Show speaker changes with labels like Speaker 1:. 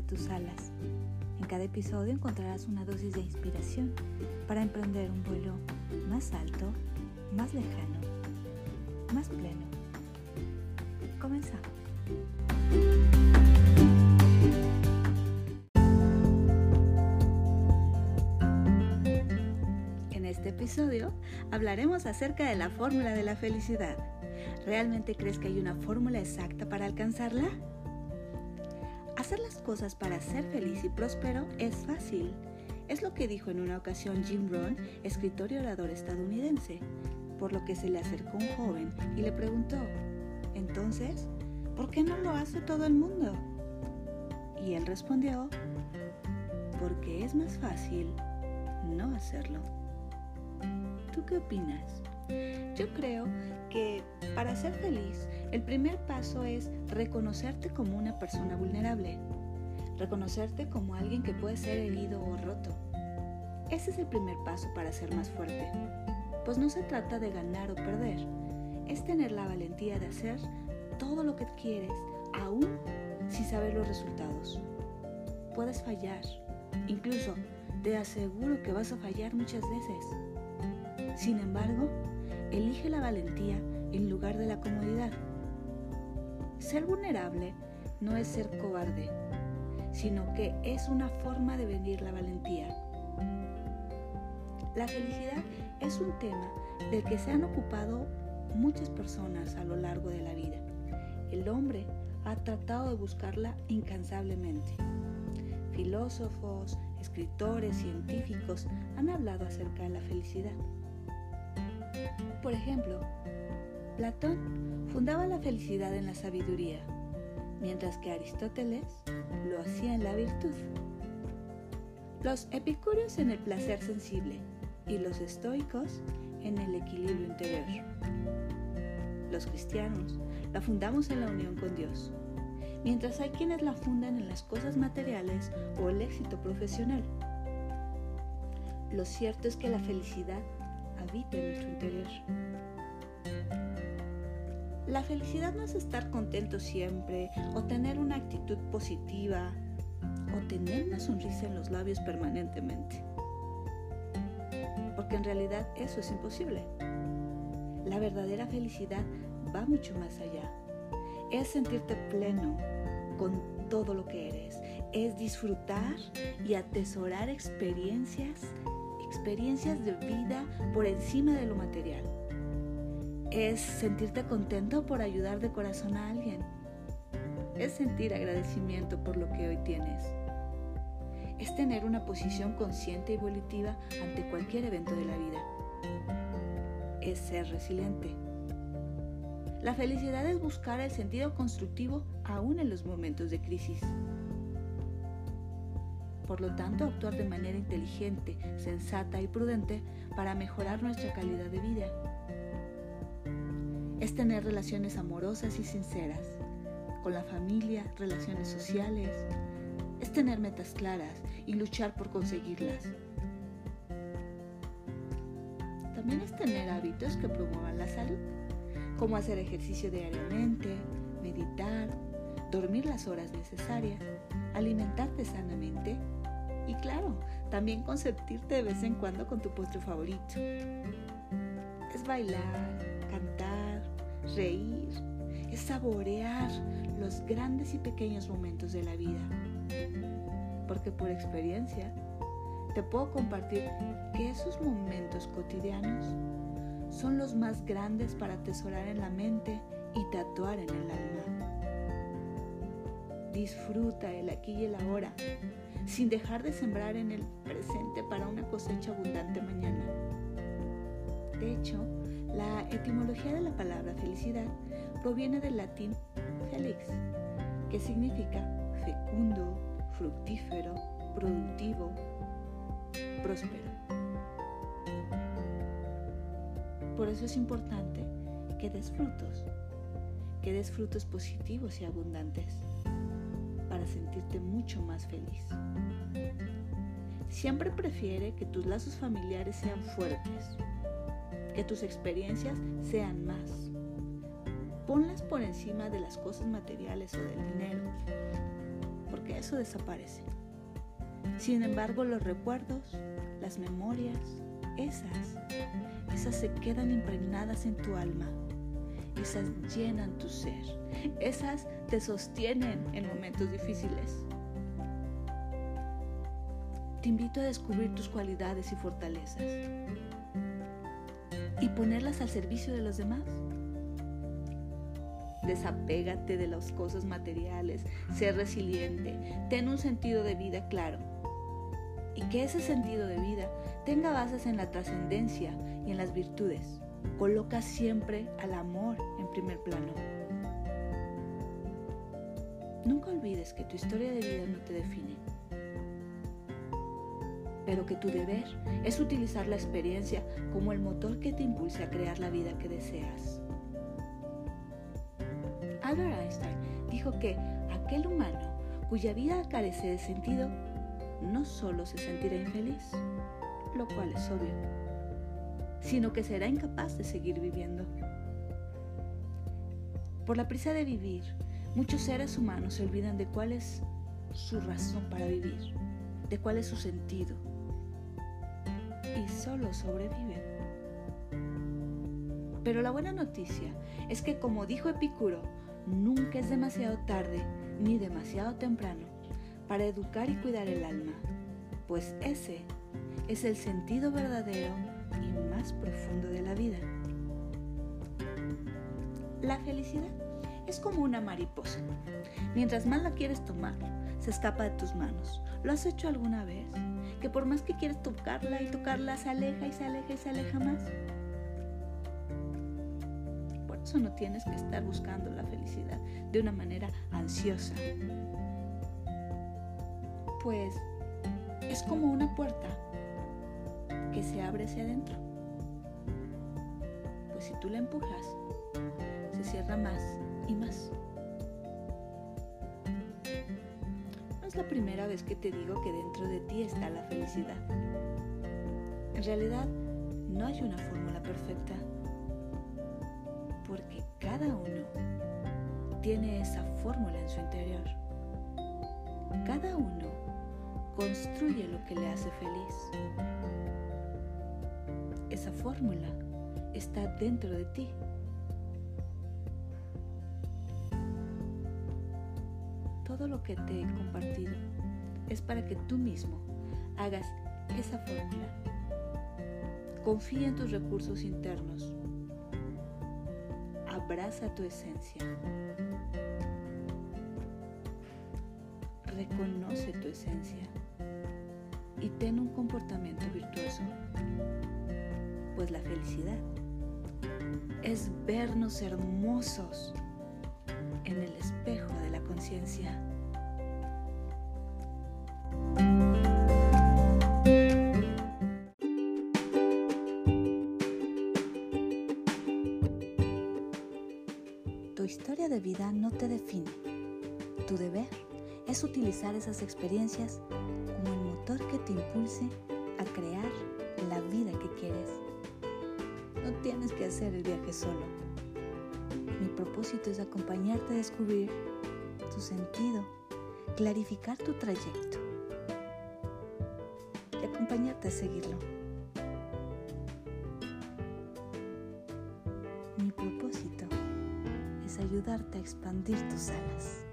Speaker 1: de tus alas. En cada episodio encontrarás una dosis de inspiración para emprender un vuelo más alto, más lejano, más pleno. Comenzamos. En este episodio hablaremos acerca de la fórmula de la felicidad. ¿Realmente crees que hay una fórmula exacta para alcanzarla? Hacer las cosas para ser feliz y próspero es fácil. Es lo que dijo en una ocasión Jim Rohn, escritor y orador estadounidense, por lo que se le acercó un joven y le preguntó, entonces, ¿por qué no lo hace todo el mundo? Y él respondió, porque es más fácil no hacerlo. ¿Tú qué opinas? Yo creo que para ser feliz, el primer paso es reconocerte como una persona vulnerable, reconocerte como alguien que puede ser herido o roto. Ese es el primer paso para ser más fuerte, pues no se trata de ganar o perder, es tener la valentía de hacer todo lo que quieres, aún sin saber los resultados. Puedes fallar, incluso te aseguro que vas a fallar muchas veces. Sin embargo, elige la valentía en lugar de la comodidad. Ser vulnerable no es ser cobarde, sino que es una forma de venir la valentía. La felicidad es un tema del que se han ocupado muchas personas a lo largo de la vida. El hombre ha tratado de buscarla incansablemente. Filósofos, escritores, científicos han hablado acerca de la felicidad. Por ejemplo, Platón fundaba la felicidad en la sabiduría, mientras que Aristóteles lo hacía en la virtud. Los epicúreos en el placer sensible y los estoicos en el equilibrio interior. Los cristianos la fundamos en la unión con Dios, mientras hay quienes la fundan en las cosas materiales o el éxito profesional. Lo cierto es que la felicidad habita en nuestro interior. La felicidad no es estar contento siempre o tener una actitud positiva o tener una sonrisa en los labios permanentemente. Porque en realidad eso es imposible. La verdadera felicidad va mucho más allá. Es sentirte pleno con todo lo que eres. Es disfrutar y atesorar experiencias experiencias de vida por encima de lo material. Es sentirte contento por ayudar de corazón a alguien. Es sentir agradecimiento por lo que hoy tienes. Es tener una posición consciente y evolutiva ante cualquier evento de la vida. Es ser resiliente. La felicidad es buscar el sentido constructivo aún en los momentos de crisis por lo tanto actuar de manera inteligente, sensata y prudente para mejorar nuestra calidad de vida. Es tener relaciones amorosas y sinceras, con la familia, relaciones sociales. Es tener metas claras y luchar por conseguirlas. También es tener hábitos que promuevan la salud, como hacer ejercicio diariamente, meditar, dormir las horas necesarias, alimentarte sanamente y claro, también consentirte de vez en cuando con tu postre favorito. Es bailar, cantar, reír, es saborear los grandes y pequeños momentos de la vida. Porque por experiencia te puedo compartir que esos momentos cotidianos son los más grandes para atesorar en la mente y tatuar en el alma. Disfruta el aquí y el ahora sin dejar de sembrar en el presente para una cosecha abundante mañana. De hecho, la etimología de la palabra felicidad proviene del latín felix, que significa fecundo, fructífero, productivo, próspero. Por eso es importante que des frutos, que des frutos positivos y abundantes para sentirte mucho más feliz. Siempre prefiere que tus lazos familiares sean fuertes, que tus experiencias sean más. Ponlas por encima de las cosas materiales o del dinero, porque que eso desaparece. Sin embargo, los recuerdos, las memorias, esas, esas se quedan impregnadas en tu alma. Esas llenan tu ser. Esas te sostienen en momentos difíciles. Te invito a descubrir tus cualidades y fortalezas y ponerlas al servicio de los demás. Desapégate de las cosas materiales, sé resiliente, ten un sentido de vida claro y que ese sentido de vida tenga bases en la trascendencia y en las virtudes. Coloca siempre al amor en primer plano. Nunca olvides que tu historia de vida no te define, pero que tu deber es utilizar la experiencia como el motor que te impulse a crear la vida que deseas. Albert Einstein dijo que aquel humano cuya vida carece de sentido no solo se sentirá infeliz, lo cual es obvio, sino que será incapaz de seguir viviendo. Por la prisa de vivir, muchos seres humanos se olvidan de cuál es su razón para vivir, de cuál es su sentido, y solo sobreviven. Pero la buena noticia es que, como dijo Epicuro, nunca es demasiado tarde ni demasiado temprano para educar y cuidar el alma, pues ese es el sentido verdadero y más profundo de la vida. La felicidad es como una mariposa. Mientras más la quieres tomar, se escapa de tus manos. ¿Lo has hecho alguna vez? Que por más que quieres tocarla y tocarla, se aleja y se aleja y se aleja más. Por eso no tienes que estar buscando la felicidad de una manera ansiosa, pues es como una puerta que se abre hacia adentro. Pues si tú la empujas, se cierra más y más. No es la primera vez que te digo que dentro de ti está la felicidad. En realidad, no hay una fórmula perfecta, porque cada uno tiene esa fórmula en su interior. Cada uno construye lo que le hace feliz. Esa fórmula está dentro de ti. Todo lo que te he compartido es para que tú mismo hagas esa fórmula. Confía en tus recursos internos. Abraza tu esencia. Reconoce tu esencia y ten un comportamiento virtuoso, pues la felicidad es vernos hermosos en el espejo de la conciencia. Tu historia de vida no te define. Tu deber es utilizar esas experiencias como el motor que te impulse a crear la vida que quieres. No tienes que hacer el viaje solo. Mi propósito es acompañarte a descubrir tu sentido, clarificar tu trayecto y acompañarte a seguirlo. Mi propósito es ayudarte a expandir tus alas.